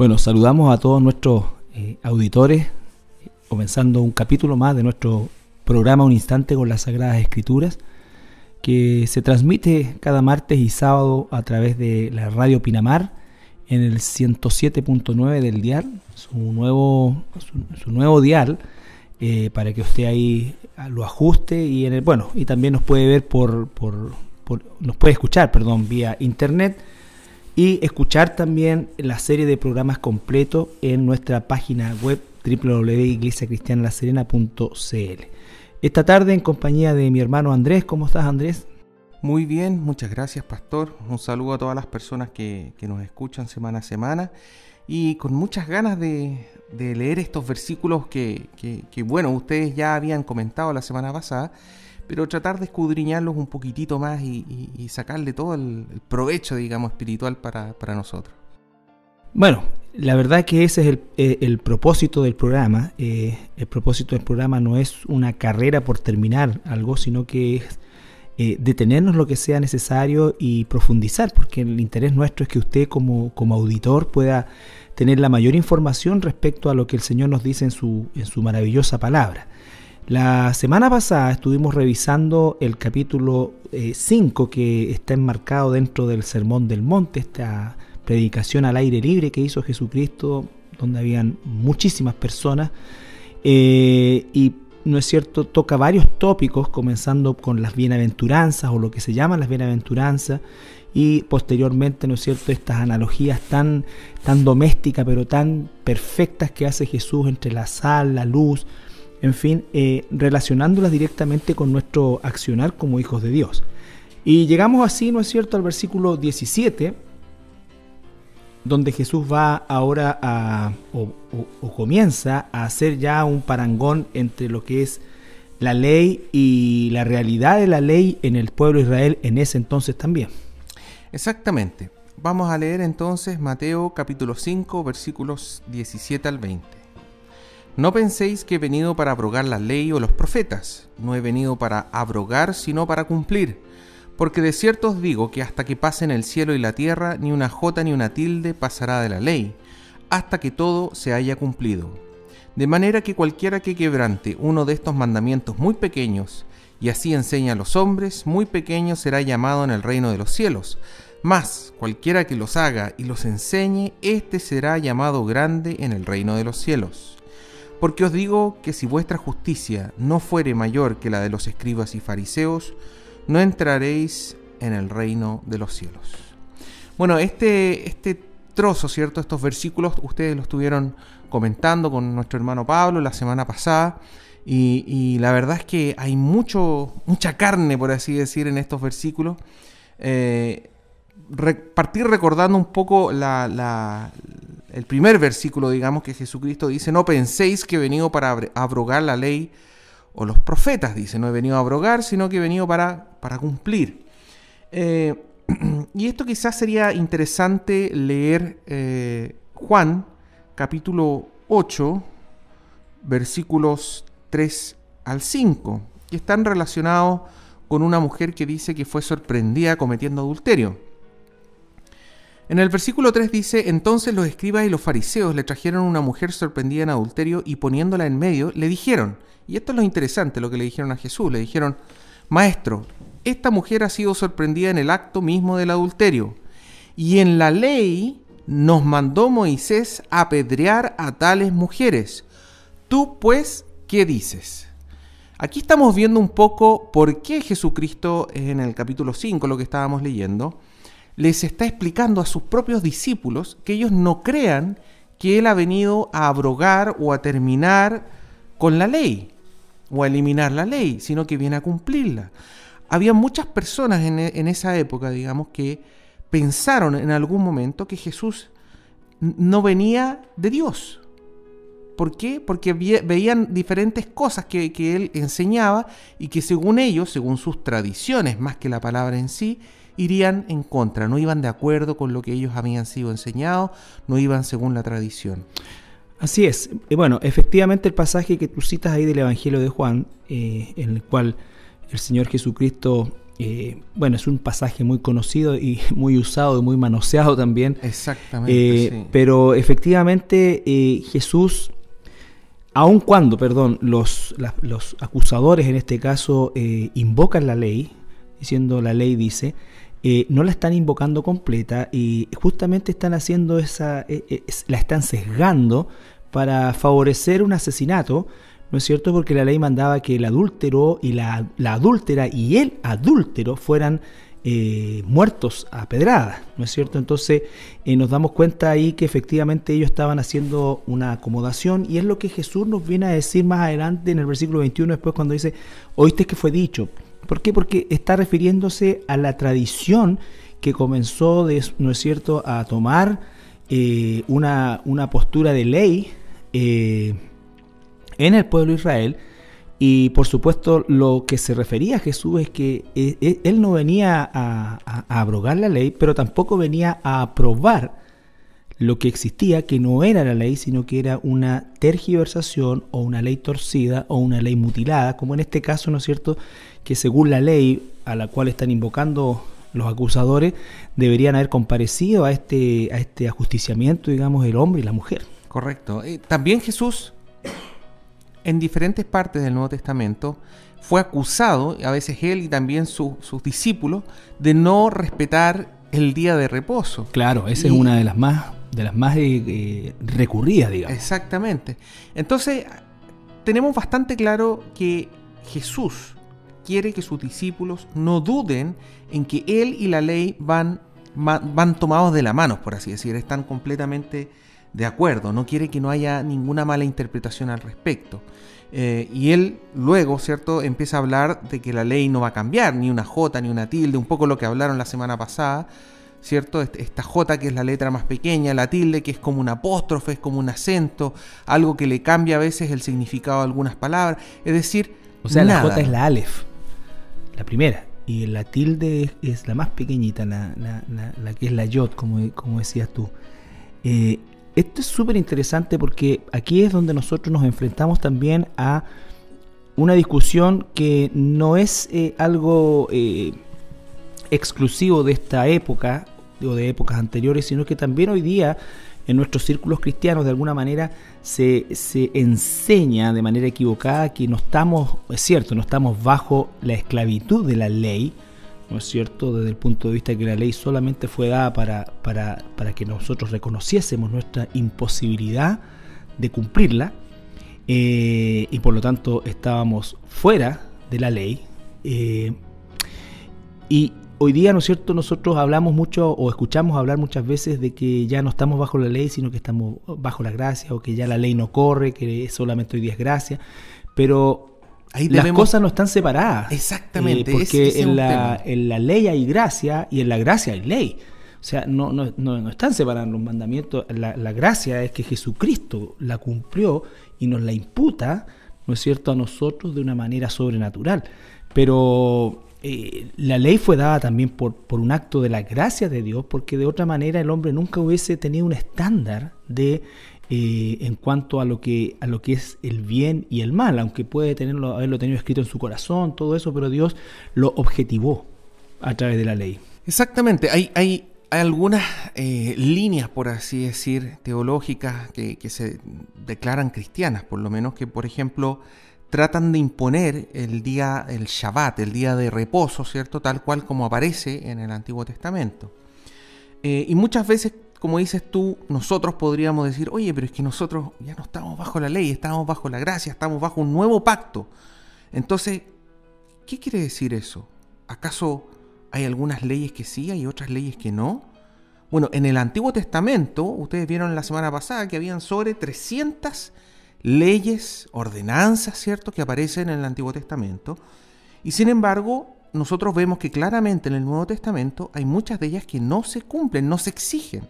Bueno, saludamos a todos nuestros eh, auditores, comenzando un capítulo más de nuestro programa Un Instante con las Sagradas Escrituras, que se transmite cada martes y sábado a través de la radio Pinamar en el 107.9 del dial, su nuevo, su, nuevo dial, eh, para que usted ahí lo ajuste y en el, bueno, y también nos puede ver por, por, por nos puede escuchar, perdón, vía internet y escuchar también la serie de programas completos en nuestra página web www.iglesiacristianalaserena.cl. Esta tarde en compañía de mi hermano Andrés, ¿cómo estás Andrés? Muy bien, muchas gracias pastor. Un saludo a todas las personas que, nos escuchan semana a semana y con muchas ganas de, leer estos versículos que, que, bueno, ustedes ya habían comentado la semana pasada pero tratar de escudriñarlos un poquitito más y, sacarle todo el, provecho, digamos, espiritual para, nosotros. Bueno, la verdad que ese es el, propósito del programa. Eh, el propósito del programa no es una carrera por terminar algo, sino que es eh, detenernos lo que sea necesario y profundizar, porque el interés nuestro es que usted como, como auditor pueda tener la mayor información respecto a lo que el Señor nos dice en su, en su maravillosa palabra. La semana pasada estuvimos revisando el capítulo 5 eh, que está enmarcado dentro del Sermón del Monte, esta predicación al aire libre que hizo Jesucristo, donde habían muchísimas personas. Eh, y no es cierto, toca varios tópicos, comenzando con las bienaventuranzas o lo que se llaman las bienaventuranzas, y posteriormente, ¿no es cierto?, estas analogías tan, tan domésticas, pero tan perfectas que hace Jesús entre la sal, la luz, en fin, eh, relacionándolas directamente con nuestro accionar como hijos de Dios. Y llegamos así, ¿no es cierto?, al versículo 17, donde Jesús va ahora a, o, comienza a hacer ya un parangón entre lo que es la ley y la realidad de la ley en el pueblo de Israel en ese entonces también. Exactamente. Vamos a leer entonces Mateo capítulo 5 versículos 17 al 20. No penséis que he venido para abrogar la ley o los profetas, no he venido para abrogar, sino para cumplir. Porque de cierto os digo que hasta que pasen el cielo y la tierra, ni una jota ni una tilde pasará de la ley, hasta que todo se haya cumplido. De manera que cualquiera que quebrante uno de estos mandamientos muy pequeños, y así enseña a los hombres, muy pequeño será llamado en el reino de los cielos. Mas cualquiera que los haga y los enseñe, éste será llamado grande en el reino de los cielos. Porque os digo que si vuestra justicia no fuere mayor que la de los escribas y fariseos, no entraréis en el reino de los cielos. Bueno, este, este trozo, ¿cierto? Estos versículos, ustedes lo estuvieron comentando con nuestro hermano Pablo la semana pasada. Y, la verdad es que hay mucho, mucha carne, por así decir, en estos versículos. Eh, partir recordando un poco la, el primer versículo, digamos, que Jesucristo dice, no penséis que he venido para abrogar la ley o los profetas, dice, no he venido a abrogar, sino que he venido para, cumplir. Eh, y esto quizás sería interesante leer eh, Juan capítulo 8, versículos 3 al 5, que están relacionados con una mujer que dice que fue sorprendida cometiendo adulterio. En el versículo 3 dice, entonces los escribas y los fariseos le trajeron una mujer sorprendida en adulterio y poniéndola en medio, le dijeron, y esto es lo interesante, lo que le dijeron a Jesús, le dijeron, Maestro, esta mujer ha sido sorprendida en el acto mismo del adulterio, y en la ley nos mandó Moisés apedrear a tales mujeres. Tú pues, ¿qué dices? Aquí estamos viendo un poco por qué Jesucristo en el capítulo 5, lo que estábamos leyendo, les está explicando a sus propios discípulos que ellos no crean que Él ha venido a abrogar o a terminar con la ley o a eliminar la ley, sino que viene a cumplirla. Había muchas personas en, esa época, digamos, que pensaron en algún momento que Jesús no venía de Dios. ¿Por qué? Porque veían diferentes cosas que, él enseñaba y que según ellos, según sus tradiciones, más que la palabra en sí, irían en contra, no iban de acuerdo con lo que ellos habían sido enseñados, no iban según la tradición. Así es. Bueno, efectivamente el pasaje que tú citas ahí del Evangelio de Juan, eh, en el cual el Señor Jesucristo eh, bueno, es un pasaje muy conocido y muy usado y muy manoseado también. Exactamente. Eh, pero efectivamente Jesús, aun cuando, perdón, los, los acusadores en este caso invocan la ley, diciendo la ley dice, no la están invocando completa y justamente están haciendo esa, la están sesgando para favorecer un asesinato ¿no es cierto? Porque la ley mandaba que el adúltero y la, adúltera y el adúltero fueran eh, muertos a pedrada, ¿no es cierto? Entonces eh, nos damos cuenta ahí que efectivamente ellos estaban haciendo una acomodación y es lo que Jesús nos viene a decir más adelante en el versículo 21 después cuando dice, oíste que fue dicho. ¿Por qué? Porque está refiriéndose a la tradición que comenzó, ¿no es cierto?, a tomar eh, una, una, postura de ley en el pueblo de Israel. Y por supuesto lo que se refería a Jesús es que eh, eh, él no venía a, abrogar la ley, pero tampoco venía a aprobar lo que existía, que no era la ley, sino que era una tergiversación o una ley torcida o una ley mutilada, como en este caso, ¿no es cierto?, que según la ley a la cual están invocando los acusadores, deberían haber comparecido a este, a este ajusticiamiento, digamos, el hombre y la mujer. Correcto. Eh, también Jesús en diferentes partes del Nuevo Testamento fue acusado, a veces él y también sus discípulos, de no respetar el día de reposo. Claro, esa es una de las más, de las más eh, eh, recurridas, digamos. Exactamente. Entonces, tenemos bastante claro que Jesús quiere que sus discípulos no duden en que él y la ley van, van tomados de la mano, por así decir, están completamente de acuerdo, no quiere que no haya ninguna mala interpretación al respecto. Eh, y él luego, ¿cierto?, empieza a hablar de que la ley no va a cambiar, ni una J, ni una tilde, un poco lo que hablaron la semana pasada, ¿cierto? Esta J que es la letra más pequeña, la tilde que es como un apóstrofe, es como un acento, algo que le cambia a veces el significado de algunas palabras. Es decir, o sea, la J es la Aleph, la primera, y la tilde es, la más pequeñita, la, que es la Yod, como, como decías tú. Eh, esto es súper interesante porque aquí es donde nosotros nos enfrentamos también a una discusión que no es eh, algo eh, exclusivo de esta época o de épocas anteriores, sino que también hoy día en nuestros círculos cristianos de alguna manera se, se, enseña de manera equivocada que no estamos, es cierto, no estamos bajo la esclavitud de la ley, ¿no es cierto? Desde el punto de vista que la ley solamente fue dada para, para, que nosotros reconociésemos nuestra imposibilidad de cumplirla eh, y por lo tanto estábamos fuera de la ley. Eh, y hoy día, ¿no es cierto? Nosotros hablamos mucho o escuchamos hablar muchas veces de que ya no estamos bajo la ley, sino que estamos bajo la gracia o que ya la ley no corre, que solamente hoy día es gracia. Pero las cosas no están separadas. Exactamente. Eh, porque en, la, en, la, ley hay gracia y en la gracia hay ley. O sea, no, no, no, están separando los mandamientos. La, la, gracia es que Jesucristo la cumplió y nos la imputa, ¿no es cierto?, a nosotros de una manera sobrenatural. Pero eh, la ley fue dada también por, por un acto de la gracia de Dios, porque de otra manera el hombre nunca hubiese tenido un estándar de eh, en cuanto a lo que a lo que es el bien y el mal, aunque puede tenerlo, haberlo tenido escrito en su corazón, todo eso, pero Dios lo objetivó a través de la ley. Exactamente, hay, hay, algunas eh, líneas, por así decir, teológicas que, que se declaran cristianas, por lo menos que, por ejemplo, tratan de imponer el día, el Shabbat, el día de reposo, ¿cierto? Tal cual como aparece en el Antiguo Testamento. Eh, y muchas veces como dices tú, nosotros podríamos decir, oye, pero es que nosotros ya no estamos bajo la ley, estamos bajo la gracia, estamos bajo un nuevo pacto. Entonces, ¿qué quiere decir eso? ¿Acaso hay algunas leyes que sí, hay otras leyes que no? Bueno, en el Antiguo Testamento, ustedes vieron la semana pasada que habían sobre 300 leyes, ordenanzas, ¿cierto?, que aparecen en el Antiguo Testamento. Y sin embargo, nosotros vemos que claramente en el Nuevo Testamento hay muchas de ellas que no se cumplen, no se exigen.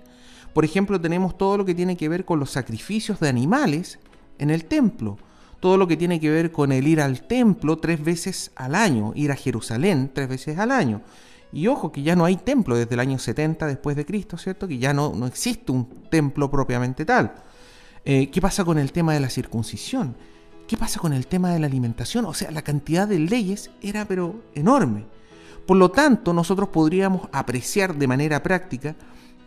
Por ejemplo, tenemos todo lo que tiene que ver con los sacrificios de animales en el templo. Todo lo que tiene que ver con el ir al templo tres veces al año, ir a Jerusalén tres veces al año. Y ojo que ya no hay templo desde el año 70 después de Cristo, ¿cierto? Que ya no, no existe un templo propiamente tal. Eh, ¿Qué pasa con el tema de la circuncisión? ¿Qué pasa con el tema de la alimentación? O sea, la cantidad de leyes era pero enorme. Por lo tanto, nosotros podríamos apreciar de manera práctica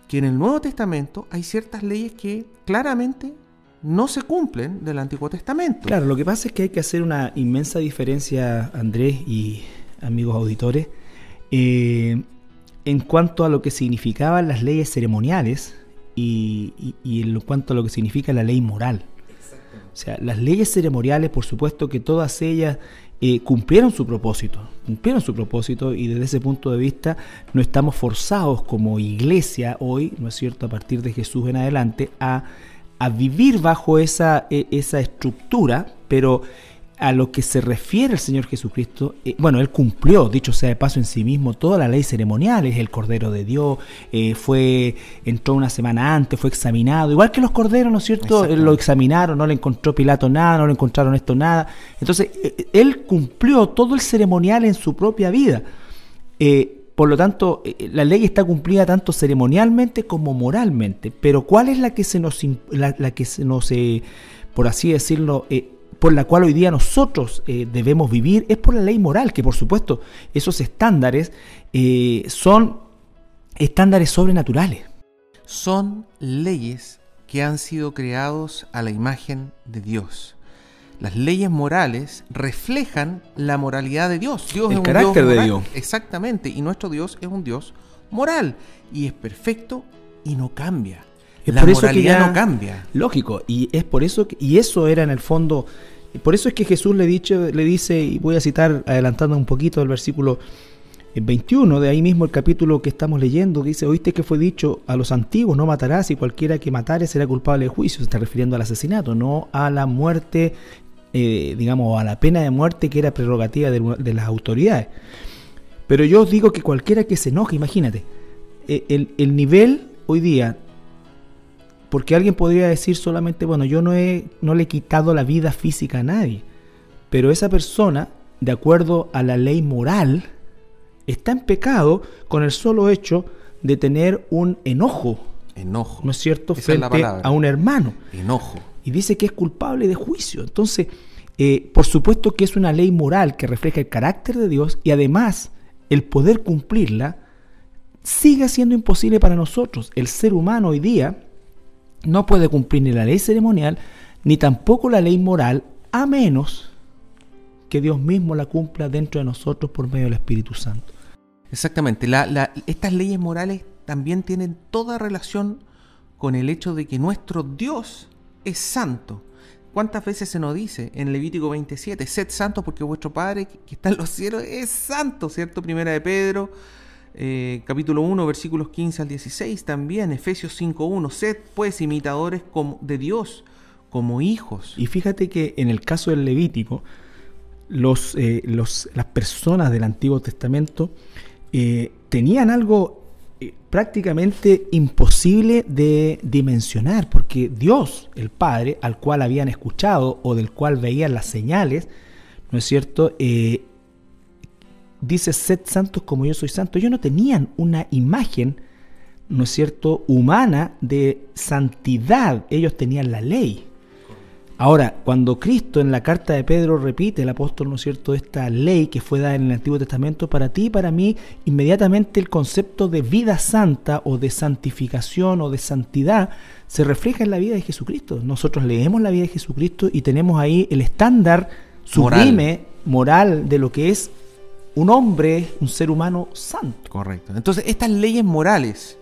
que en el Nuevo Testamento hay ciertas leyes que claramente no se cumplen del Antiguo Testamento. Claro, lo que pasa es que hay que hacer una inmensa diferencia, Andrés y amigos auditores, eh, en cuanto a lo que significaban las leyes ceremoniales y, en cuanto a lo que significa la ley moral. O sea, las leyes ceremoniales, por supuesto que todas ellas eh, cumplieron su propósito, cumplieron su propósito y desde ese punto de vista no estamos forzados como iglesia hoy, ¿no es cierto?, a partir de Jesús en adelante, a a vivir bajo esa, e, esa estructura, pero a lo que se refiere el Señor Jesucristo, eh, bueno, Él cumplió, dicho sea de paso en sí mismo, toda la ley ceremonial, es el Cordero de Dios, eh, fue, entró una semana antes, fue examinado, igual que los corderos, ¿no es cierto? Lo examinaron, no le encontró Pilato nada, no le encontraron esto nada. Entonces, eh, Él cumplió todo el ceremonial en su propia vida. Por lo tanto, eh, eh, la ley está cumplida tanto ceremonialmente como moralmente. Pero ¿cuál es la que se nos, la, que se nos eh, por así decirlo, por la cual hoy día nosotros debemos vivir? Es por la ley moral, que por supuesto esos estándares son estándares sobrenaturales. Son leyes que han sido creados a la imagen de Dios las leyes morales reflejan la moralidad de Dios. Dios el es un carácter Dios de Dios. Exactamente, y nuestro Dios es un Dios moral y es perfecto y no cambia. Es la por moralidad eso no cambia. Lógico, y es por eso que, y eso era en el fondo por eso es que Jesús le, dicho, le dice, y voy a citar adelantando un poquito el versículo 21, de ahí mismo el capítulo que estamos leyendo, dice, oíste que fue dicho a los antiguos, no matarás y cualquiera que matare será culpable de juicio, se está refiriendo al asesinato, no a la muerte eh, digamos, a la pena de muerte que era prerrogativa de, las autoridades. Pero yo os digo que cualquiera que se enoje, imagínate, eh, el, nivel hoy día, porque alguien podría decir solamente, bueno, yo no, he, no le he quitado la vida física a nadie, pero esa persona, de acuerdo a la ley moral, está en pecado con el solo hecho de tener un enojo. Enojo. ¿No es cierto? Frente a un hermano. Enojo y dice que es culpable de juicio. Entonces, eh, por supuesto que es una ley moral que refleja el carácter de Dios y además el poder cumplirla sigue siendo imposible para nosotros. El ser humano hoy día no puede cumplir ni la ley ceremonial ni tampoco la ley moral a menos que Dios mismo la cumpla dentro de nosotros por medio del Espíritu Santo. Exactamente, estas leyes morales también tienen toda relación con el hecho de que nuestro Dios es santo. ¿Cuántas veces se nos dice en Levítico 27, sed santos porque vuestro Padre que está en los cielos es santo, ¿cierto? Primera de Pedro, eh, capítulo 1, versículos 15 al 16, también Efesios 5.1, sed pues imitadores como, de Dios como hijos. Y fíjate que en el caso del Levítico, los, eh, las personas del Antiguo Testamento eh, tenían algo prácticamente imposible de dimensionar, porque Dios, el Padre, al cual habían escuchado o del cual veían las señales, ¿no es cierto? Dice, sed santos como yo soy santo. Ellos no tenían una imagen, ¿no es cierto?, humana de santidad. Ellos tenían la ley. Ahora, cuando Cristo en la carta de Pedro repite, el apóstol, ¿no es cierto?, esta ley que fue dada en el Antiguo Testamento, para ti y para mí, inmediatamente el concepto de vida santa o de santificación o de santidad se refleja en la vida de Jesucristo. Nosotros leemos la vida de Jesucristo y tenemos ahí el estándar sublime, moral, moral de lo que es un hombre, un ser humano santo. Correcto. Entonces, estas leyes morales,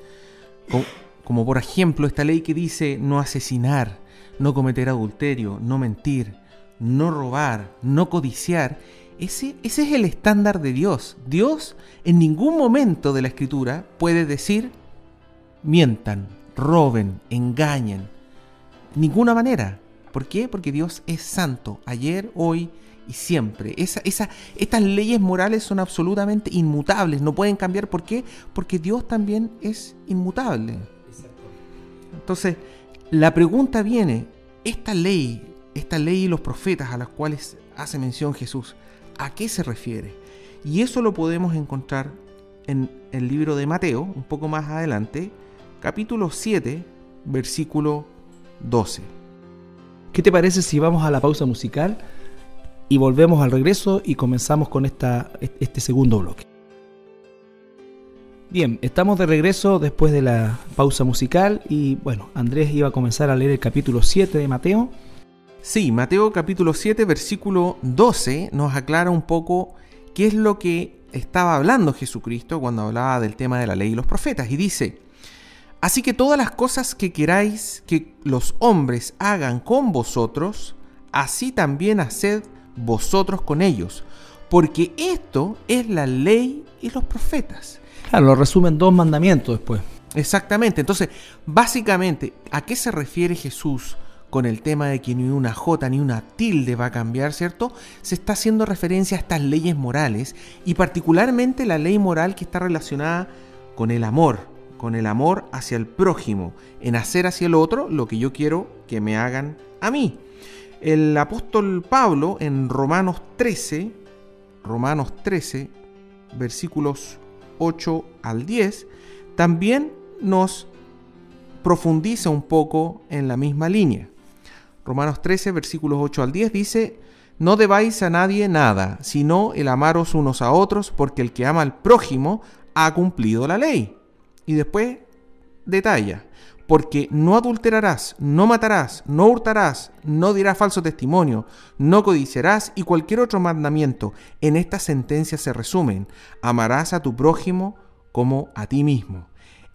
como por ejemplo esta ley que dice no asesinar, no cometer adulterio, no mentir, no robar, no codiciar, ese, ese es el estándar de Dios. Dios en ningún momento de la escritura puede decir mientan, roben, engañen. Ninguna manera. ¿Por qué? Porque Dios es santo, ayer, hoy y siempre. Esa, esa, estas leyes morales son absolutamente inmutables, no pueden cambiar. ¿Por qué? Porque Dios también es inmutable. Entonces, la pregunta viene, esta ley, esta ley y los profetas a las cuales hace mención Jesús, ¿a qué se refiere? Y eso lo podemos encontrar en el libro de Mateo, un poco más adelante, capítulo 7, versículo 12. ¿Qué te parece si vamos a la pausa musical y volvemos al regreso y comenzamos con esta, este segundo bloque? Bien, estamos de regreso después de la pausa musical y bueno, Andrés iba a comenzar a leer el capítulo 7 de Mateo. Sí, Mateo capítulo 7, versículo 12 nos aclara un poco qué es lo que estaba hablando Jesucristo cuando hablaba del tema de la ley y los profetas. Y dice, así que todas las cosas que queráis que los hombres hagan con vosotros, así también haced vosotros con ellos, porque esto es la ley y los profetas. Claro, lo resumen dos mandamientos después. Exactamente. Entonces, básicamente, ¿a qué se refiere Jesús con el tema de que ni una J ni una tilde va a cambiar, ¿cierto? Se está haciendo referencia a estas leyes morales y particularmente la ley moral que está relacionada con el amor, con el amor hacia el prójimo, en hacer hacia el otro lo que yo quiero que me hagan a mí. El apóstol Pablo en Romanos 13, Romanos 13, versículos 8 al 10, también nos profundiza un poco en la misma línea. Romanos 13, versículos 8 al 10 dice, no debáis a nadie nada, sino el amaros unos a otros, porque el que ama al prójimo ha cumplido la ley. Y después detalla, porque no adulterarás, no matarás, no hurtarás, no dirás falso testimonio, no codiciarás y cualquier otro mandamiento. En esta sentencia se resumen, amarás a tu prójimo como a ti mismo.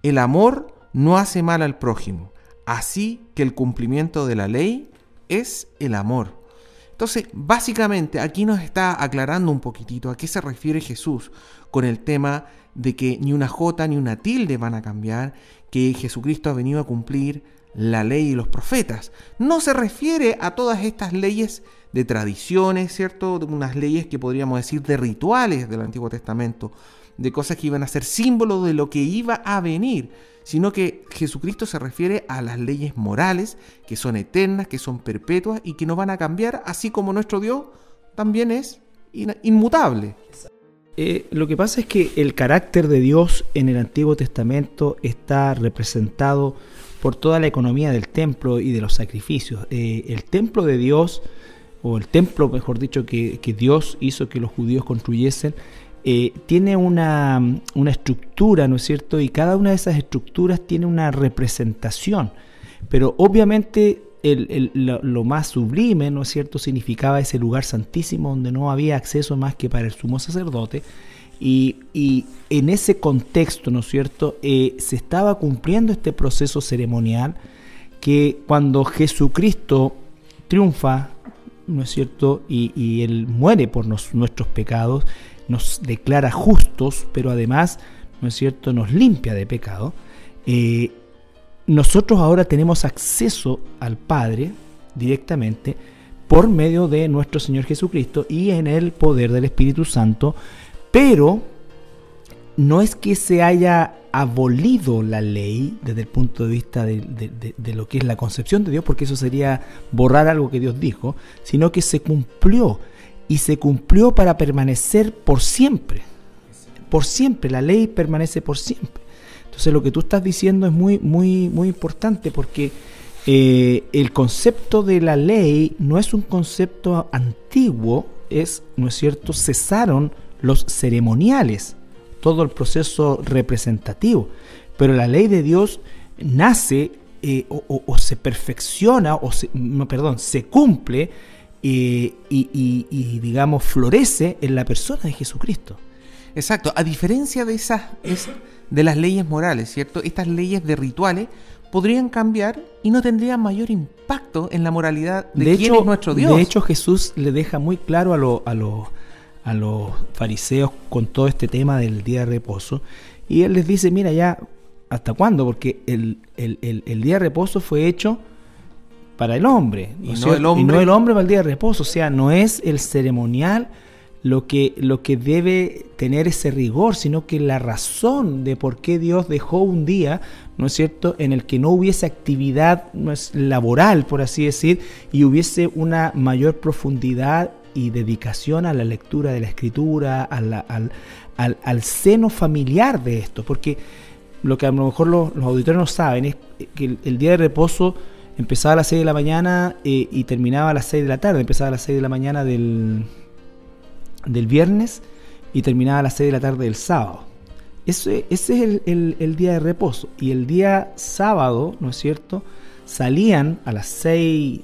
El amor no hace mal al prójimo, así que el cumplimiento de la ley es el amor. Entonces, básicamente aquí nos está aclarando un poquitito a qué se refiere Jesús con el tema de que ni una jota ni una tilde van a cambiar que Jesucristo ha venido a cumplir la ley y los profetas. No se refiere a todas estas leyes de tradiciones, ¿cierto? De unas leyes que podríamos decir de rituales del Antiguo Testamento, de cosas que iban a ser símbolo de lo que iba a venir, sino que Jesucristo se refiere a las leyes morales que son eternas, que son perpetuas y que no van a cambiar, así como nuestro Dios también es inmutable. Eh, lo que pasa es que el carácter de Dios en el Antiguo Testamento está representado por toda la economía del templo y de los sacrificios. Eh, el templo de Dios, o el templo, mejor dicho, que, Dios hizo que los judíos construyesen, eh, tiene una, una, estructura, ¿no es cierto? Y cada una de esas estructuras tiene una representación. Pero obviamente lo, más sublime, ¿no es cierto?, significaba ese lugar santísimo donde no había acceso más que para el sumo sacerdote. Y, en ese contexto, ¿no es cierto?, eh, se estaba cumpliendo este proceso ceremonial que cuando Jesucristo triunfa, ¿no es cierto?, y, Él muere por nuestros pecados, nos declara justos, pero además, ¿no es cierto?, nos limpia de pecado. Eh, nosotros ahora tenemos acceso al Padre directamente por medio de nuestro Señor Jesucristo y en el poder del Espíritu Santo, pero no es que se haya abolido la ley desde el punto de vista de, lo que es la concepción de Dios, porque eso sería borrar algo que Dios dijo, sino que se cumplió y se cumplió para permanecer por siempre. Por siempre, la ley permanece por siempre. Entonces lo que tú estás diciendo es muy, muy, muy importante porque eh, el concepto de la ley no es un concepto antiguo, es, ¿no es cierto?, cesaron los ceremoniales, todo el proceso representativo, pero la ley de Dios nace eh, o, se perfecciona, o se, no, perdón, se cumple eh, y, digamos, florece en la persona de Jesucristo. Exacto, a diferencia de esas, de las leyes morales, ¿cierto? Estas leyes de rituales podrían cambiar y no tendrían mayor impacto en la moralidad de, quién es nuestro Dios. De hecho, Jesús le deja muy claro a, a, a los fariseos con todo este tema del día de reposo. Y él les dice, mira ya, ¿hasta cuándo? Porque el, día de reposo fue hecho para el hombre, y no el hombre. y no el hombre para el día de reposo. O sea, no es el ceremonial lo que, lo que debe tener ese rigor, sino que la razón de por qué Dios dejó un día, ¿no es cierto?, en el que no hubiese actividad laboral, por así decir, y hubiese una mayor profundidad y dedicación a la lectura de la escritura, al, al, seno familiar de esto, porque lo que a lo mejor los, auditores no saben es que el, día de reposo empezaba a las 6 de la mañana eh, y terminaba a las 6 de la tarde, empezaba a las 6 de la mañana del del viernes y terminaba a las 6 de la tarde del sábado. Ese, ese es el, día de reposo. Y el día sábado, ¿no es cierto? Salían a las seis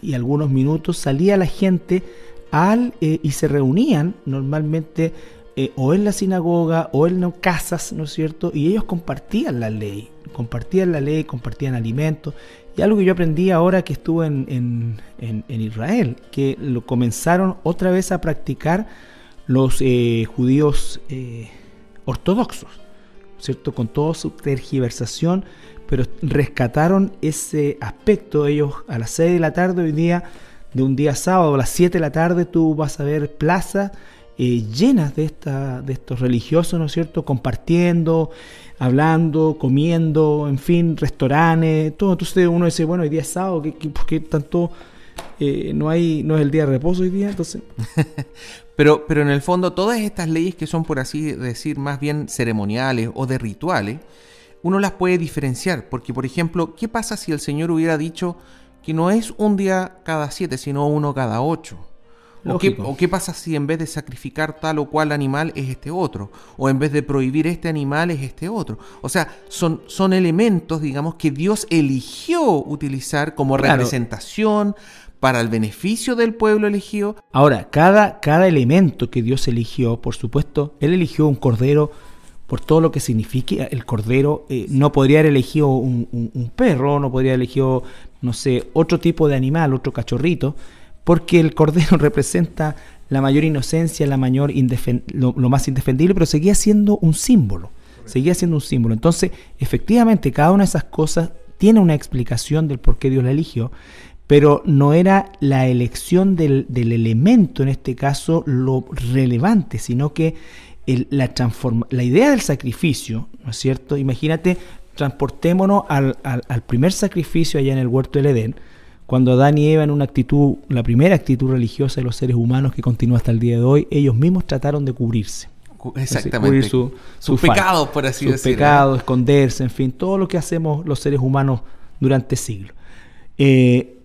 y algunos minutos, salía la gente al, eh, y se reunían normalmente eh, o en la sinagoga o en casas, ¿no es cierto? Y ellos compartían la ley, compartían la ley, compartían alimentos. Y algo que yo aprendí ahora que estuve en, Israel, que lo comenzaron otra vez a practicar los eh, judíos eh, ortodoxos, ¿cierto? Con toda su tergiversación, pero rescataron ese aspecto. Ellos a las 6 de la tarde hoy día, de un día sábado, a las 7 de la tarde, tú vas a ver plazas eh, llenas de, esta, de estos religiosos, ¿no es cierto?, compartiendo, hablando, comiendo, en fin, restaurantes, todo. Entonces uno dice, bueno, hoy día es sábado, ¿por qué tanto eh, no, hay, no es el día de reposo hoy día? Entonces... pero, pero en el fondo todas estas leyes que son, por así decir, más bien ceremoniales o de rituales, uno las puede diferenciar, porque por ejemplo, ¿qué pasa si el Señor hubiera dicho que no es un día cada siete, sino uno cada ocho? ¿O qué, pasa si en vez de sacrificar tal o cual animal es este otro? ¿O en vez de prohibir este animal es este otro? O sea, son, son elementos, digamos, que Dios eligió utilizar como representación para el beneficio del pueblo elegido. Ahora, cada, cada elemento que Dios eligió, por supuesto, Él eligió un cordero por todo lo que significa el cordero. Eh, no podría haber elegido un, un, perro, no podría haber elegido, no sé, otro tipo de animal, otro cachorrito porque el cordero representa la mayor inocencia, la mayor lo, más indefendible, pero seguía siendo un símbolo, seguía siendo un símbolo. Entonces, efectivamente, cada una de esas cosas tiene una explicación del por qué Dios la eligió, pero no era la elección del, elemento, en este caso, lo relevante, sino que la idea del sacrificio, ¿no es cierto? Imagínate, transportémonos al, al primer sacrificio allá en el huerto del Edén, cuando Adán y Eva en una actitud, la primera actitud religiosa de los seres humanos que continúa hasta el día de hoy, ellos mismos trataron de cubrirse. Exactamente. Cubrir sus pecados, por así decirlo. Sus pecados, esconderse, en fin, todo lo que hacemos los seres humanos durante siglos. Eh,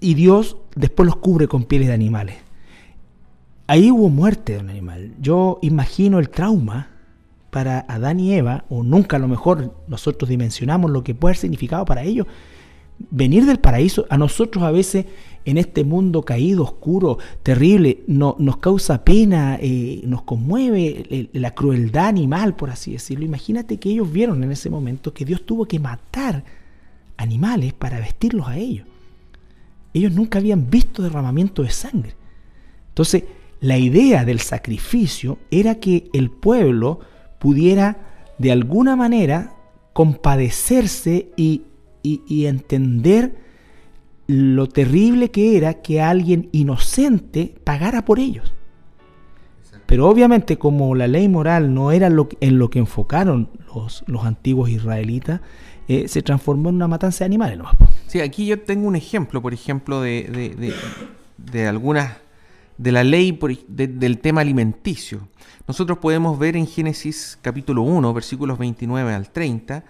y Dios después los cubre con pieles de animales. Ahí hubo muerte de un animal. Yo imagino el trauma para Adán y Eva, o nunca a lo mejor nosotros dimensionamos lo que puede haber significado para ellos venir del paraíso a nosotros a veces en este mundo caído, oscuro, terrible, no, nos causa pena, eh, nos conmueve la crueldad animal, por así decirlo. Imagínate que ellos vieron en ese momento que Dios tuvo que matar animales para vestirlos a ellos. Ellos nunca habían visto derramamiento de sangre. Entonces, la idea del sacrificio era que el pueblo pudiera de alguna manera compadecerse y y, entender lo terrible que era que alguien inocente pagara por ellos. Pero obviamente como la ley moral no era lo, en lo que enfocaron los, los antiguos israelitas, eh, se transformó en una matanza de animales. Sí, aquí yo tengo un ejemplo, por ejemplo, de, de, algunas, de la ley del tema alimenticio. Nosotros podemos ver en Génesis capítulo 1, versículos 29 al 30,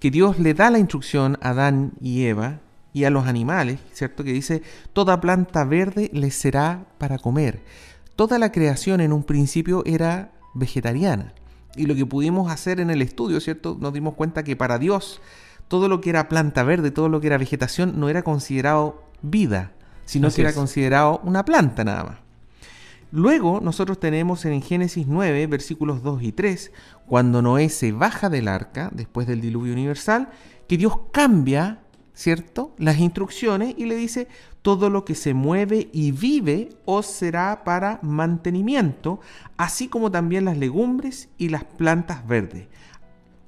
que Dios le da la instrucción a Adán y Eva y a los animales, ¿cierto? Que dice, toda planta verde les será para comer. Toda la creación en un principio era vegetariana. Y lo que pudimos hacer en el estudio, ¿cierto? Nos dimos cuenta que para Dios todo lo que era planta verde, todo lo que era vegetación, no era considerado vida, sino que era considerado una planta nada más. Luego nosotros tenemos en Génesis 9, versículos 2 y 3, cuando Noé se baja del arca después del diluvio universal, que Dios cambia, ¿cierto?, las instrucciones y le dice, todo lo que se mueve y vive os será para mantenimiento, así como también las legumbres y las plantas verdes.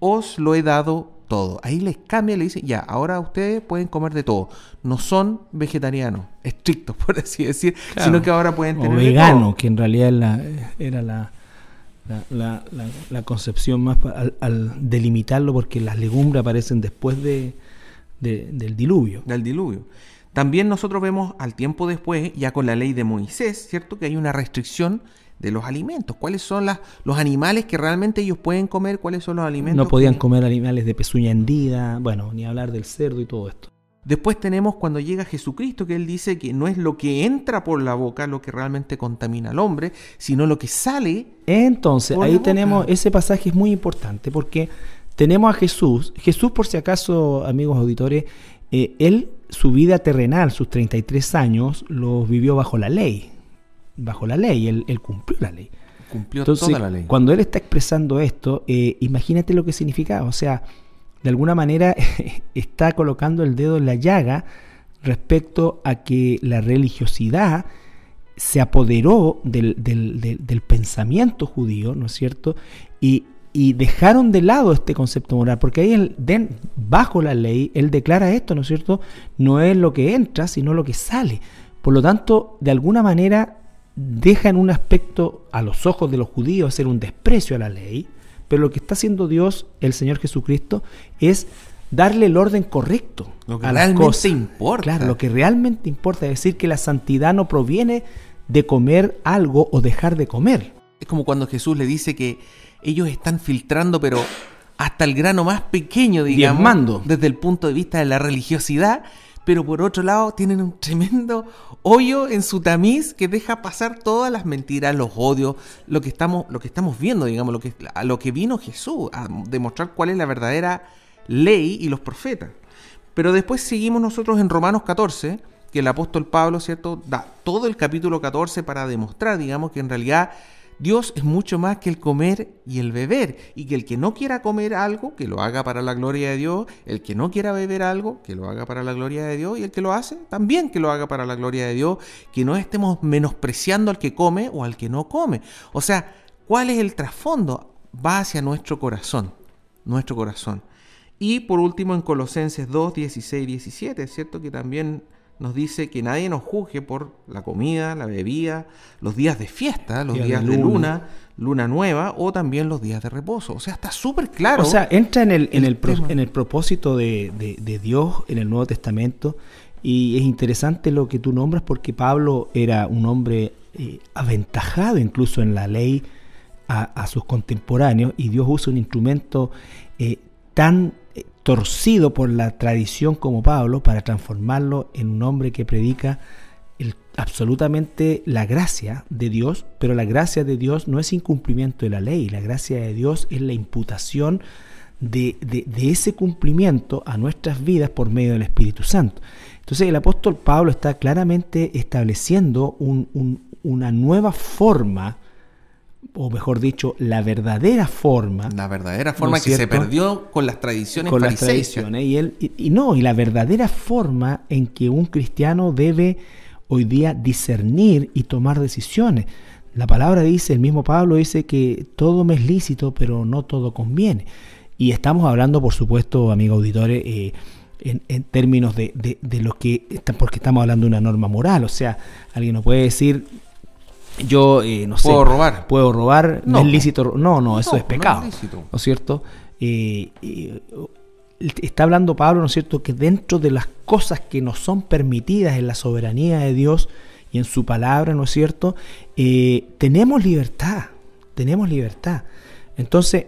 Os lo he dado todo. Ahí les cambia y le dice, ya, ahora ustedes pueden comer de todo. No son vegetarianos, estrictos, por así decir, sino que ahora pueden tener... O veganos, que en realidad era la, la, concepción más al, delimitarlo, porque las legumbres aparecen después de, del diluvio. Del diluvio. También nosotros vemos al tiempo después, ya con la ley de Moisés, ¿cierto? Que hay una restricción de los alimentos. ¿Cuáles son las, los animales que realmente ellos pueden comer? ¿Cuáles son los alimentos? No podían comer animales de pezuña hendida, bueno, ni hablar del cerdo y todo esto. Después tenemos cuando llega Jesucristo, que él dice que no es lo que entra por la boca lo que realmente contamina al hombre, sino lo que sale. Entonces, ahí tenemos, ese pasaje es muy importante porque tenemos a Jesús. Jesús, por si acaso, amigos auditores, eh, él, su vida terrenal, sus 33 años, los vivió bajo la ley. Bajo la ley, él, cumplió la ley. Cumplió toda la ley. Cuando él está expresando esto, eh, imagínate lo que significa. O sea, de alguna manera está colocando el dedo en la llaga respecto a que la religiosidad se apoderó del, pensamiento judío, ¿no es cierto? Y, dejaron de lado este concepto moral, porque ahí él, bajo la ley, él declara esto, ¿no es cierto? No es lo que entra, sino lo que sale. Por lo tanto, de alguna manera deja en un aspecto a los ojos de los judíos ser un desprecio a la ley, pero lo que está haciendo Dios, el Señor Jesucristo, es darle el orden correcto lo que a realmente importa. Claro, lo que realmente importa es decir que la santidad no proviene de comer algo o dejar de comer. Es como cuando Jesús le dice que ellos están filtrando, pero hasta el grano más pequeño, digamos, desde el punto de vista de la religiosidad, pero por otro lado tienen un tremendo hoyo en su tamiz que deja pasar todas las mentiras, los odios, lo que estamos, lo que estamos viendo, digamos, lo que, a lo que vino Jesús, a demostrar cuál es la verdadera ley y los profetas. Pero después seguimos nosotros en Romanos 14, que el apóstol Pablo, ¿cierto?, da todo el capítulo 14 para demostrar, digamos, que en realidad Dios es mucho más que el comer y el beber, y que el que no quiera comer algo, que lo haga para la gloria de Dios, el que no quiera beber algo, que lo haga para la gloria de Dios, y el que lo hace, también que lo haga para la gloria de Dios, que no estemos menospreciando al que come o al que no come. O sea, ¿cuál es el trasfondo? Va hacia nuestro corazón, nuestro corazón. Y por último en Colosenses 2, 16 y 17, ¿cierto? Que también nos dice que nadie nos juzgue por la comida, la bebida, los días de fiesta, los días de, luna. luna, nueva o también los días de reposo. O sea, está súper claro. O sea, entra en el, en el, en el propósito de, de, Dios en el Nuevo Testamento y es interesante lo que tú nombras porque Pablo era un hombre eh, aventajado incluso en la ley a, sus contemporáneos y Dios usa un instrumento eh, tan torcido por la tradición como Pablo para transformarlo en un hombre que predica absolutamente la gracia de Dios, pero la gracia de Dios no es incumplimiento de la ley, la gracia de Dios es la imputación de, ese cumplimiento a nuestras vidas por medio del Espíritu Santo. Entonces el apóstol Pablo está claramente estableciendo una nueva forma o mejor dicho, la verdadera forma. La verdadera forma que se perdió con las tradiciones Con las tradiciones. Y, él, y, no, y la verdadera forma en que un cristiano debe hoy día discernir y tomar decisiones. La palabra dice, el mismo Pablo dice que todo me es lícito, pero no todo conviene. Y estamos hablando, por supuesto, amigos auditores, eh, en, en, términos de, de, de, lo que, porque estamos hablando de una norma moral. O sea, alguien nos puede decir, yo eh, no sé. ¿Puedo robar? ¿Puedo robar? No, es lícito. No, no, eso es pecado. No, es cierto? Eh, eh, está hablando Pablo, ¿no es cierto?, que dentro de las cosas que nos son permitidas en la soberanía de Dios y en su palabra, ¿no es cierto?, tenemos libertad, tenemos libertad. Entonces...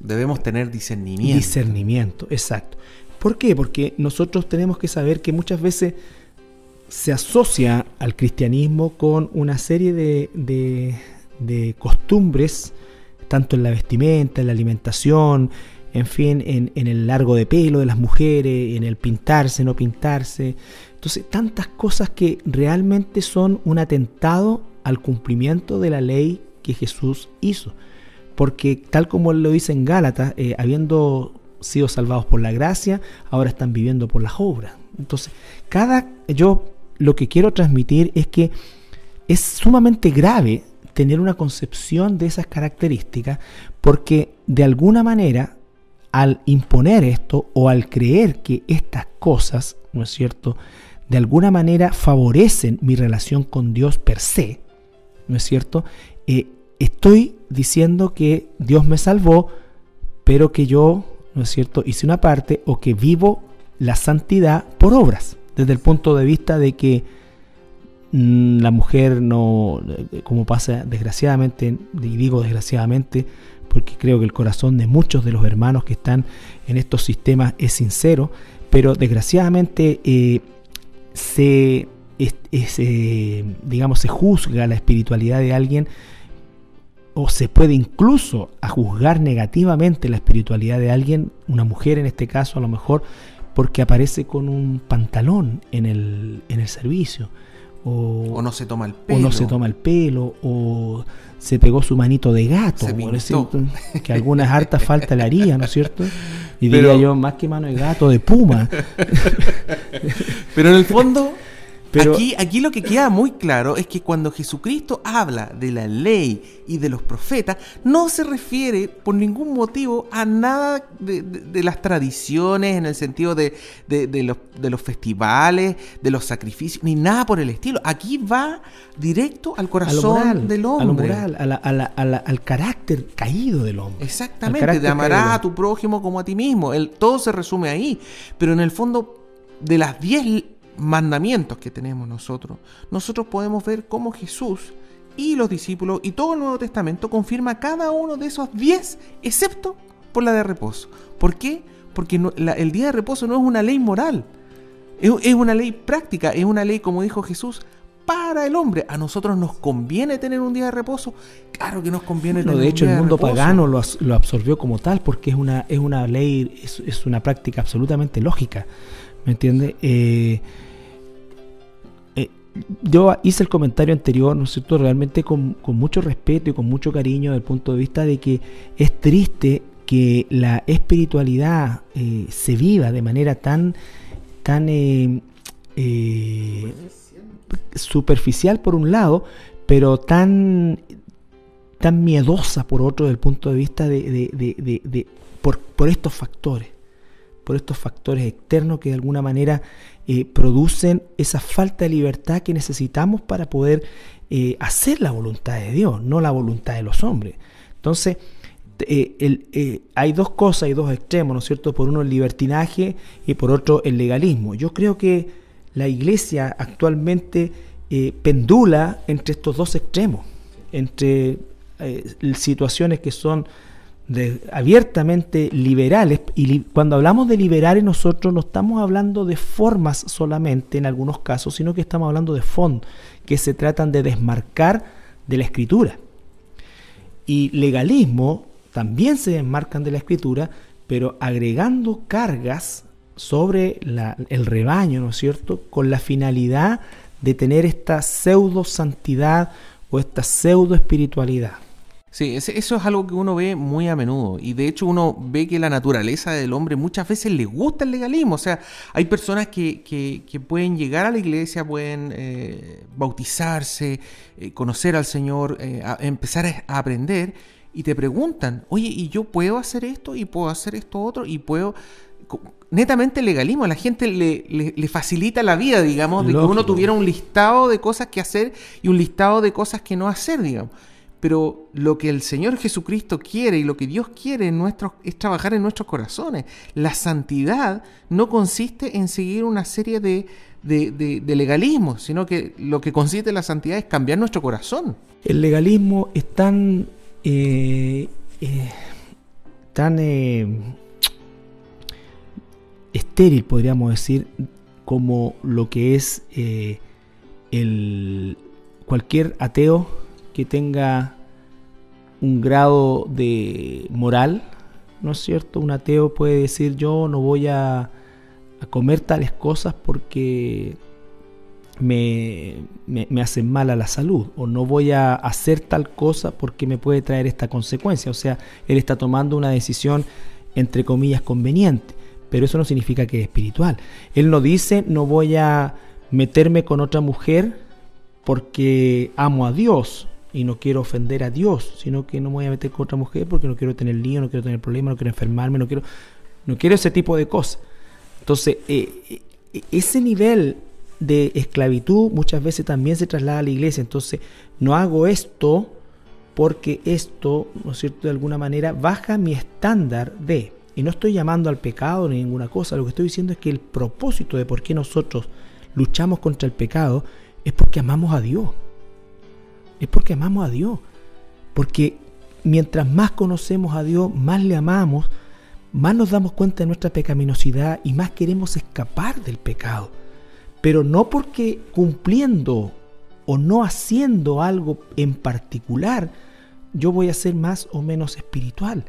Debemos tener discernimiento. Discernimiento, exacto. ¿Por qué? Porque nosotros tenemos que saber que muchas veces se asocia al cristianismo con una serie de, costumbres, tanto en la vestimenta, en la alimentación, en fin, en, el largo de pelo de las mujeres, en el pintarse, no pintarse. Entonces, tantas cosas que realmente son un atentado al cumplimiento de la ley que Jesús hizo. Porque tal como lo dice en Gálatas, eh, habiendo sido salvados por la gracia, ahora están viviendo por las obras. Entonces, cada yo lo que quiero transmitir es que es sumamente grave tener una concepción de esas características porque de alguna manera al imponer esto o al creer que estas cosas, ¿no es cierto?, de alguna manera favorecen mi relación con Dios per se, ¿no es cierto? Eh, estoy diciendo que Dios me salvó, pero que yo, ¿no es cierto?, hice una parte o que vivo la santidad por obras desde el punto de vista de que mm, la mujer no, como pasa desgraciadamente, y digo desgraciadamente, porque creo que el corazón de muchos de los hermanos que están en estos sistemas es sincero, pero desgraciadamente eh, se, eh, digamos, se juzga la espiritualidad de alguien o se puede incluso a juzgar negativamente la espiritualidad de alguien, una mujer en este caso a lo mejor, porque aparece con un pantalón en el, en el servicio. O, no se toma el pelo. O no se toma el pelo, o se pegó su manito de gato, que algunas hartas falta le haría, ¿no es cierto? Y diría yo, más que mano de gato, de puma. Pero en el fondo, aquí, aquí lo que queda muy claro es que cuando Jesucristo habla de la ley y de los profetas, no se refiere por ningún motivo a nada de, las tradiciones en el sentido de, los, de los festivales, de los sacrificios, ni nada por el estilo. Aquí va directo al corazón del hombre. al carácter caído del hombre. Exactamente, te amarás a tu prójimo como a ti mismo. El, todo se resume ahí. Pero en el fondo, de las diez mandamientos que tenemos nosotros, nosotros podemos ver cómo Jesús y los discípulos y todo el Nuevo Testamento confirma cada uno de esos diez, excepto por la de reposo. ¿Por qué? Porque el día de reposo no es una ley moral, es, una ley práctica, es una ley, como dijo Jesús, para el hombre. A nosotros nos conviene tener un día de reposo. Claro que nos conviene tener de hecho, el mundo pagano lo, absorbió como tal porque es una, es una ley, es, es una práctica absolutamente lógica. ¿Me entiendes? Eh, yo hice el comentario anterior, ¿no es cierto?, realmente con, mucho respeto y con mucho cariño desde el punto de vista de que es triste que la espiritualidad eh, se viva de manera tan, tan eh, eh, superficial por un lado, pero tan, tan miedosa por otro desde el punto de vista de, por, por estos factores, por estos factores externos que de alguna manera eh, producen esa falta de libertad que necesitamos para poder eh, hacer la voluntad de Dios, no la voluntad de los hombres. Entonces, eh, hay dos cosas, hay dos extremos, ¿no es cierto? Por uno el libertinaje y por otro el legalismo. Yo creo que la iglesia actualmente pendula entre estos dos extremos, entre situaciones que son abiertamente liberales, y cuando hablamos de liberales nosotros no estamos hablando de formas solamente en algunos casos, sino que estamos hablando de fondo, que se tratan de desmarcar de la escritura. Y legalismo también se desmarcan de la escritura, pero agregando cargas sobre el rebaño, ¿no es cierto?, con la finalidad de tener esta pseudo santidad o esta pseudo espiritualidad. Sí, eso es algo que uno ve muy a menudo. Y de hecho uno ve que la naturaleza del hombre muchas veces le gusta el legalismo. O sea, hay personas que, que, pueden llegar a la iglesia, pueden eh, bautizarse, eh, conocer al Señor, eh, empezar a aprender y te preguntan, oye, ¿y yo puedo hacer esto? ¿Y puedo hacer esto otro? ¿Y puedo...? Netamente el legalismo, a la gente le, le, facilita la vida, digamos, de que uno tuviera un listado de cosas que hacer y un listado de cosas que no hacer, digamos. Pero lo que el Señor Jesucristo quiere y lo que Dios quiere en nuestros, es trabajar en nuestros corazones. La santidad no consiste en seguir una serie de, de, legalismos, sino que lo que consiste en la santidad es cambiar nuestro corazón. El legalismo es tan, eh, eh, tan eh, estéril, podríamos decir, como lo que es el, cualquier ateo que tenga un grado de moral, ¿no es cierto? Un ateo puede decir yo no voy a, comer tales cosas porque me, me, hacen mal a la salud o no voy a hacer tal cosa porque me puede traer esta consecuencia. O sea, él está tomando una decisión entre comillas conveniente, pero eso no significa que es espiritual. Él no dice no voy a meterme con otra mujer porque amo a Dios y no quiero ofender a Dios, sino que no me voy a meter con otra mujer porque no quiero tener lío, no quiero tener problemas, no quiero enfermarme, no quiero, no quiero ese tipo de cosas. Entonces, eh, eh, ese nivel de esclavitud muchas veces también se traslada a la iglesia. Entonces, no hago esto porque esto, ¿no es cierto?, de alguna manera baja mi estándar de. Y no estoy llamando al pecado ni ninguna cosa, lo que estoy diciendo es que el propósito de por qué nosotros luchamos contra el pecado es porque amamos a Dios es porque amamos a Dios. Porque mientras más conocemos a Dios, más le amamos, más nos damos cuenta de nuestra pecaminosidad y más queremos escapar del pecado. Pero no porque cumpliendo o no haciendo algo en particular, yo voy a ser más o menos espiritual.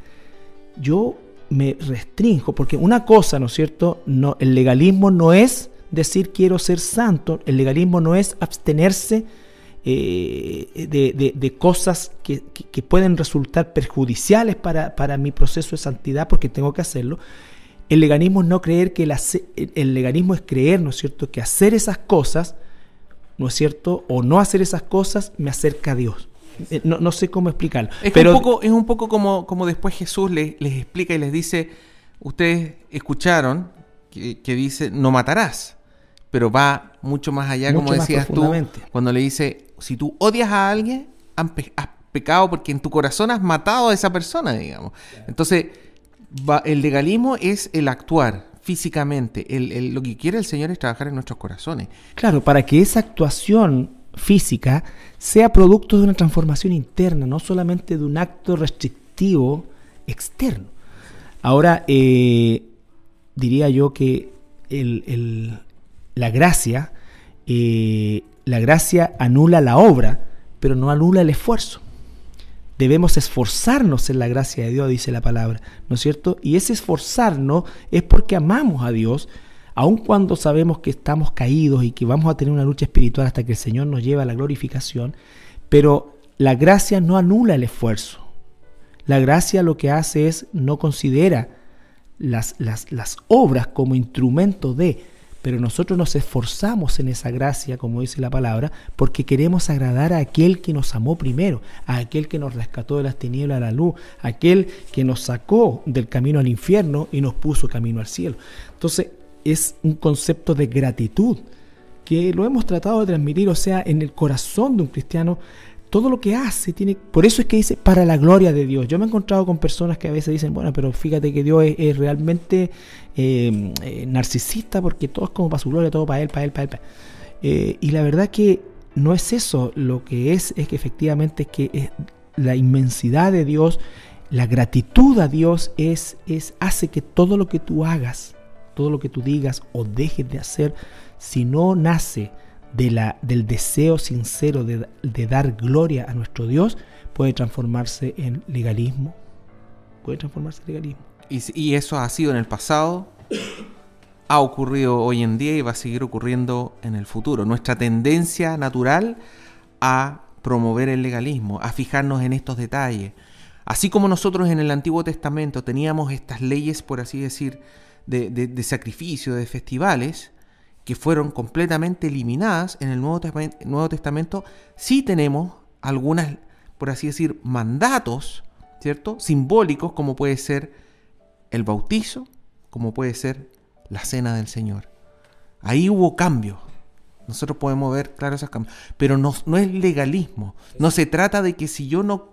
Yo me restringo, porque una cosa, ¿no es cierto? No, el legalismo no es decir quiero ser santo, el legalismo no es abstenerse eh, de, cosas que, pueden resultar perjudiciales para, para, mi proceso de santidad porque tengo que hacerlo. El legalismo es no creer que el, el legalismo es creer, ¿no es cierto?, que hacer esas cosas, ¿no es cierto?, o no hacer esas cosas me acerca a Dios. Eh, no, sé cómo explicarlo. Es, pero... un, poco, es un poco como, como después Jesús les, les explica y les dice, ustedes escucharon que, que dice, no matarás pero va mucho más allá, como decías tú, cuando le dice, si tú odias a alguien, has pecado porque en tu corazón has matado a esa persona, digamos. Entonces, el legalismo es el actuar físicamente. lo que quiere el Señor es trabajar en nuestros corazones. Claro, para que esa actuación física sea producto de una transformación interna, no solamente de un acto restrictivo externo. Ahora, eh, diría yo que el, la gracia, eh, la gracia anula la obra, pero no anula el esfuerzo. Debemos esforzarnos en la gracia de Dios, dice la palabra, ¿no es cierto? Y ese esforzarnos es porque amamos a Dios, aun cuando sabemos que estamos caídos y que vamos a tener una lucha espiritual hasta que el Señor nos lleve a la glorificación, pero la gracia no anula el esfuerzo. La gracia lo que hace es no considera las, las, las obras como instrumento de, pero nosotros nos esforzamos en esa gracia, como dice la palabra, porque queremos agradar a aquel que nos amó primero, a aquel que nos rescató de las tinieblas a la luz, a aquel que nos sacó del camino al infierno y nos puso camino al cielo. Entonces, es un concepto de gratitud que lo hemos tratado de transmitir, o sea, en el corazón de un cristiano todo lo que hace tiene. Por eso es que dice para la gloria de Dios. Yo me he encontrado con personas que a veces dicen, bueno, pero fíjate que Dios es, realmente eh, eh, narcisista porque todo es como para su gloria, todo para Él, para Él, para Él. Eh, y la verdad que no es eso. Lo que es es que efectivamente es que la inmensidad de Dios, la gratitud a Dios es, es hace que todo lo que tú hagas, todo lo que tú digas o dejes de hacer, si no nace de del deseo sincero de, dar gloria a nuestro Dios, puede transformarse en legalismo. Puede transformarse en legalismo. Y, eso ha sido en el pasado, ha ocurrido hoy en día y va a seguir ocurriendo en el futuro. Nuestra tendencia natural a promover el legalismo, a fijarnos en estos detalles. Así como nosotros en el Antiguo Testamento teníamos estas leyes, por así decir, de, de sacrificio, de festivales, que fueron completamente eliminadas en el Nuevo Testamento, Nuevo Testamento sí tenemos algunas, por así decir, mandatos, ¿cierto? Simbólicos, como puede ser el bautizo, como puede ser la cena del Señor. Ahí hubo cambios. Nosotros podemos ver, claro, esos cambios. Pero no, no es legalismo. No se trata de que si yo no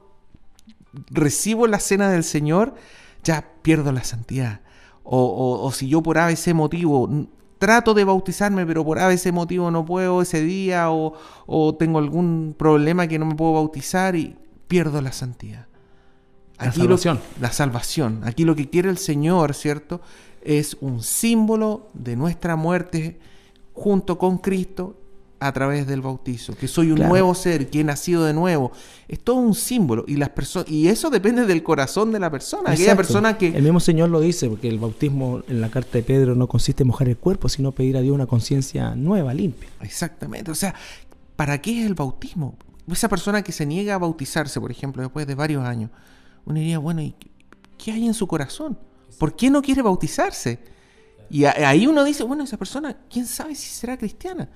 recibo la cena del Señor, ya pierdo la santidad. O, o si yo por ese motivo trato de bautizarme, pero por a ese motivo no puedo ese día o, tengo algún problema que no me puedo bautizar y pierdo la santidad. la salvación. la salvación. Aquí lo que quiere el Señor, ¿cierto? Es un símbolo de nuestra muerte junto con Cristo a través del bautizo, que soy un nuevo ser, que he nacido de nuevo. Es todo un símbolo y las personas y eso depende del corazón de la persona. Aquella persona que el mismo Señor lo dice, porque el bautismo en la carta de Pedro no consiste en mojar el cuerpo, sino pedir a Dios una conciencia nueva, limpia. Exactamente. O sea, ¿para qué es el bautismo? Esa persona que se niega a bautizarse, por ejemplo, después de varios años, uno diría, bueno, ¿y qué hay en su corazón? ¿Por qué no quiere bautizarse? Y ahí uno dice, bueno, esa persona, ¿quién sabe si será cristiana?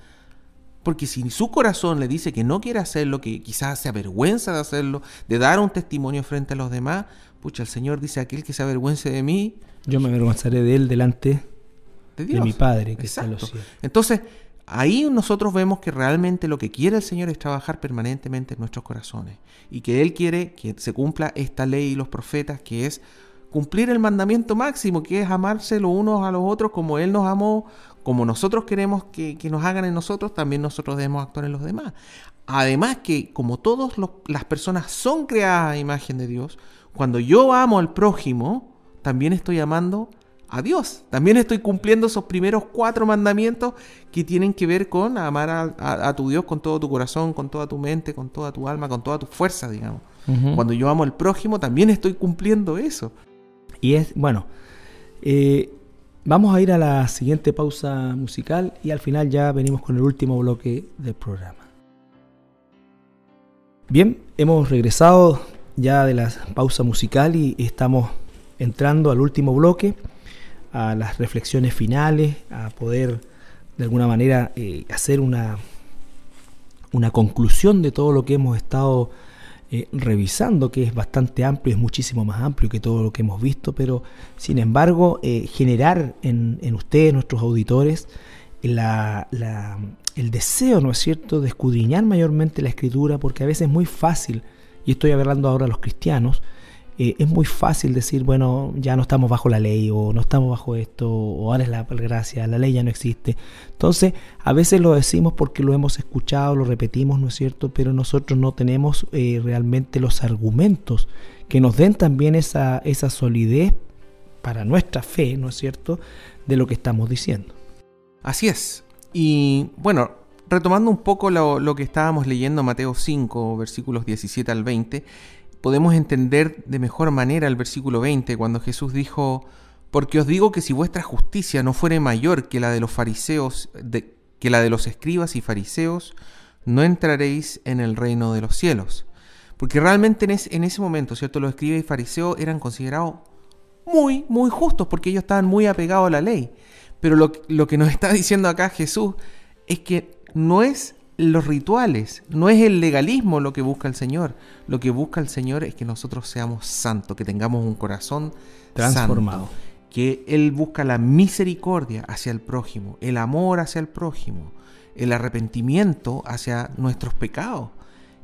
Porque si su corazón le dice que no quiere hacerlo, que quizás se avergüenza de hacerlo, de dar un testimonio frente a los demás, pucha, el Señor dice, aquel que se avergüence de mí... Yo me avergonzaré de él delante de, mi Padre que está en los cielos. Entonces, ahí nosotros vemos que realmente lo que quiere el Señor es trabajar permanentemente en nuestros corazones. Y que Él quiere que se cumpla esta ley y los profetas, que es cumplir el mandamiento máximo, que es amarse los unos a los otros como Él nos amó, como nosotros queremos que, nos hagan en nosotros, también nosotros debemos actuar en los demás. Además que como todas las personas son creadas a imagen de Dios, cuando yo amo al prójimo, también estoy amando a Dios. También estoy cumpliendo esos primeros cuatro mandamientos que tienen que ver con amar a, tu Dios con todo tu corazón, con toda tu mente, con toda tu alma, con toda tu fuerza, digamos. Cuando yo amo al prójimo, también estoy cumpliendo eso. Y es, bueno, eh, vamos a ir a la siguiente pausa musical y al final ya venimos con el último bloque del programa. Bien, hemos regresado ya de la pausa musical y estamos entrando al último bloque a las reflexiones finales, a poder de alguna manera eh, hacer una, una conclusión de todo lo que hemos estado eh, revisando, que es bastante amplio, es muchísimo más amplio que todo lo que hemos visto, pero sin embargo eh, generar en, en, ustedes, nuestros auditores, la, la, el deseo, ¿no es cierto?, de escudriñar mayormente la escritura, porque a veces es muy fácil, y estoy hablando ahora a los cristianos, eh, es muy fácil decir, bueno, ya no estamos bajo la ley o no estamos bajo esto o ahora es la gracia, la ley ya no existe. Entonces, a veces lo decimos porque lo hemos escuchado, lo repetimos, ¿no es cierto? Pero nosotros no tenemos eh, realmente los argumentos que nos den también esa, esa solidez para nuestra fe, ¿no es cierto?, de lo que estamos diciendo. Así es. Y bueno, retomando un poco lo, lo que estábamos leyendo, Mateo 5, versículos 17 al 20, podemos entender de mejor manera el versículo 20 cuando Jesús dijo, porque os digo que si vuestra justicia no fuere mayor que la de los fariseos, que la de los escribas y fariseos, no entraréis en el reino de los cielos. Porque realmente en, ese momento, ¿cierto? Los escribas y fariseos eran considerados muy, muy justos porque ellos estaban muy apegados a la ley. Pero lo, lo que nos está diciendo acá Jesús es que no es los rituales, no es el legalismo lo que busca el Señor. Lo que busca el Señor es que nosotros seamos santos, que tengamos un corazón transformado. que Él busca la misericordia hacia el prójimo, el amor hacia el prójimo, el arrepentimiento hacia nuestros pecados.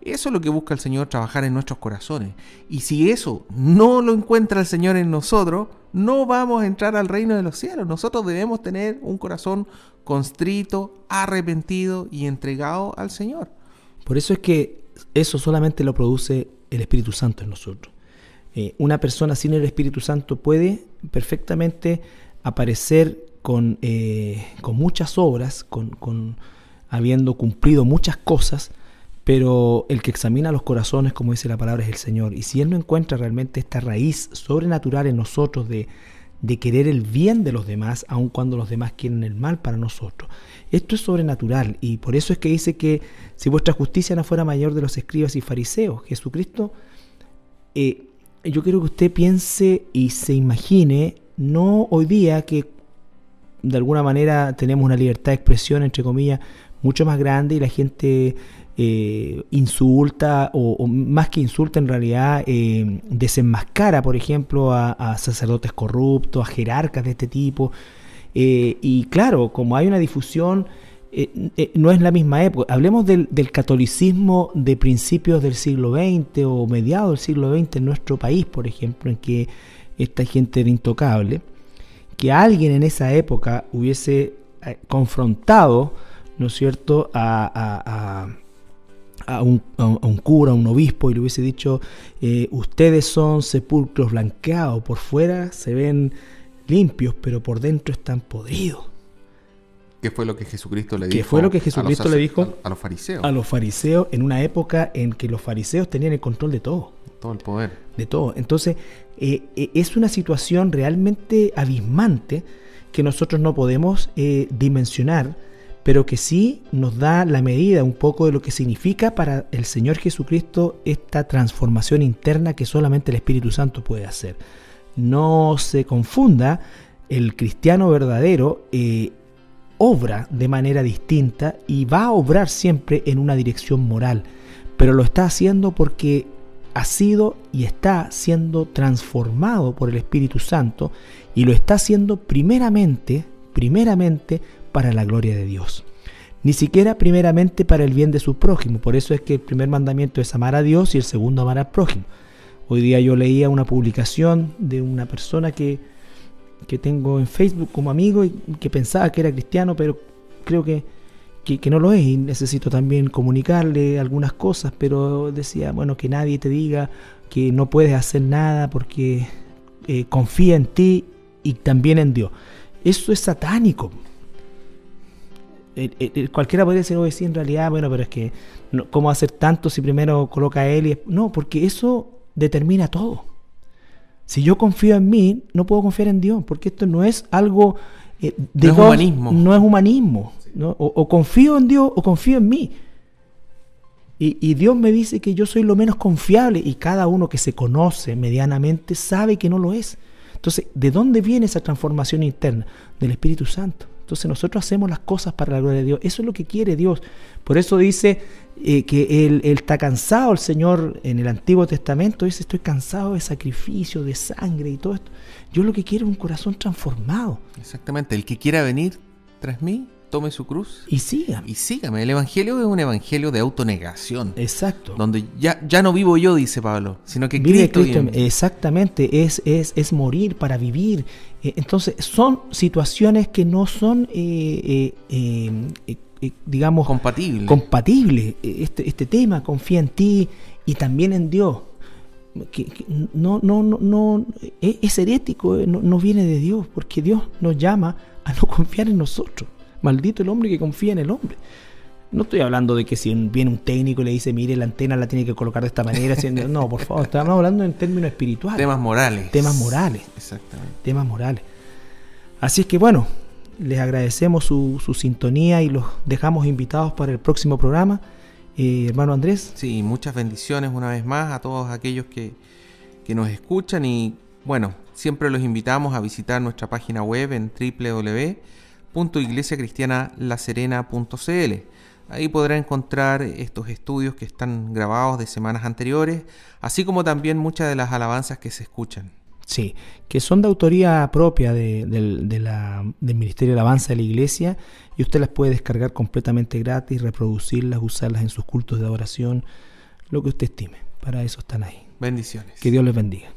Eso es lo que busca el Señor, trabajar en nuestros corazones. Y si eso no lo encuentra el Señor en nosotros, no vamos a entrar al reino de los cielos. Nosotros debemos tener un corazón constrito, arrepentido y entregado al Señor. Por eso es que eso solamente lo produce el Espíritu Santo en nosotros. Eh, una persona sin el Espíritu Santo puede perfectamente aparecer con, eh, con muchas obras, con, con, habiendo cumplido muchas cosas, pero el que examina los corazones, como dice la palabra, es el Señor. Y si Él no encuentra realmente esta raíz sobrenatural en nosotros de, de querer el bien de los demás, aun cuando los demás quieren el mal para nosotros. Esto es sobrenatural y por eso es que dice que si vuestra justicia no fuera mayor de los escribas y fariseos, Jesucristo, eh, yo quiero que usted piense y se imagine, no hoy día que de alguna manera tenemos una libertad de expresión, entre comillas, mucho más grande y la gente eh, insulta o, más que insulta en realidad eh, desenmascara por ejemplo a, sacerdotes corruptos, a jerarcas de este tipo eh, y claro, como hay una difusión no es la misma época. Hablemos del, catolicismo de principios del siglo XX o mediados del siglo XX en nuestro país, por ejemplo, en que esta gente era intocable, que alguien en esa época hubiese confrontado, ¿no es cierto?, a a un, cura, a un obispo, y le hubiese dicho, eh, ustedes son sepulcros blanqueados, por fuera se ven limpios, pero por dentro están podridos. ¿Qué fue lo que Jesucristo le dijo? ¿Qué fue lo que Jesucristo le dijo? A, los fariseos. A los fariseos en una época en que los fariseos tenían el control de todo. Todo el poder. De todo. Entonces, eh, eh, es una situación realmente abismante que nosotros no podemos dimensionar pero que sí nos da la medida un poco de lo que significa para el Señor Jesucristo esta transformación interna que solamente el Espíritu Santo puede hacer. No se confunda, el cristiano verdadero eh, obra de manera distinta y va a obrar siempre en una dirección moral, pero lo está haciendo porque ha sido y está siendo transformado por el Espíritu Santo y lo está haciendo primeramente, primeramente para la gloria de Dios. Ni siquiera primeramente para el bien de su prójimo. Por eso es que el primer mandamiento es amar a Dios y el segundo amar al prójimo. Hoy día yo leía una publicación de una persona que, que tengo en Facebook como amigo y que pensaba que era cristiano, pero creo que, que, no lo es y necesito también comunicarle algunas cosas, pero decía, bueno, que nadie te diga que no puedes hacer nada porque eh, confía en ti y también en Dios. Eso es satánico. Cualquiera puede decir, oye, sí, en realidad, bueno, pero es que, ¿cómo hacer tanto si primero coloca a él? Y, no, porque eso determina todo. Si yo confío en mí, no puedo confiar en Dios, porque esto no es algo eh, de no es humanismo. No es humanismo. O, confío en Dios o confío en mí. Y, Dios me dice que yo soy lo menos confiable y cada uno que se conoce medianamente sabe que no lo es. Entonces, ¿de dónde viene esa transformación interna? Del Espíritu Santo. Entonces nosotros hacemos las cosas para la gloria de Dios. Eso es lo que quiere Dios. Por eso dice eh, que él, está cansado, el Señor en el Antiguo Testamento dice, estoy cansado de sacrificio, de sangre y todo esto. Yo lo que quiero es un corazón transformado. Exactamente, el que quiera venir tras mí, tome su cruz. Y sígame. Y sígame. El Evangelio es un Evangelio de autonegación. Exacto. Donde ya, ya no vivo yo, dice Pablo, sino que Vive Cristo. exactamente, es, es, es morir para vivir. Eh, entonces, son situaciones que no son... Eh, eh, digamos, compatible. compatible. Este, este tema, confía en ti y también en Dios. Que, no, no, no, no, e, es herético, no, no, viene de Dios, porque Dios nos llama a no confiar en nosotros. Maldito el hombre que confía en el hombre. No estoy hablando de que si viene un técnico y le dice, mire, la antena la tiene que colocar de esta manera. no, por favor, estamos hablando en términos espirituales. Temas morales. Temas morales. Exactamente. Temas morales. Así es que bueno, les agradecemos su, sintonía y los dejamos invitados para el próximo programa. Eh, hermano Andrés. Sí, muchas bendiciones una vez más a todos aquellos que, que nos escuchan y bueno, siempre los invitamos a visitar nuestra página web en www.iglesiacristianalaserena.cl. Ahí podrá encontrar estos estudios que están grabados de semanas anteriores, así como también muchas de las alabanzas que se escuchan. Sí, que son de autoría propia de, la, del Ministerio de Alabanza de la Iglesia y usted las puede descargar completamente gratis, reproducirlas, usarlas en sus cultos de adoración, lo que usted estime. Para eso están ahí. Bendiciones. Que Dios les bendiga.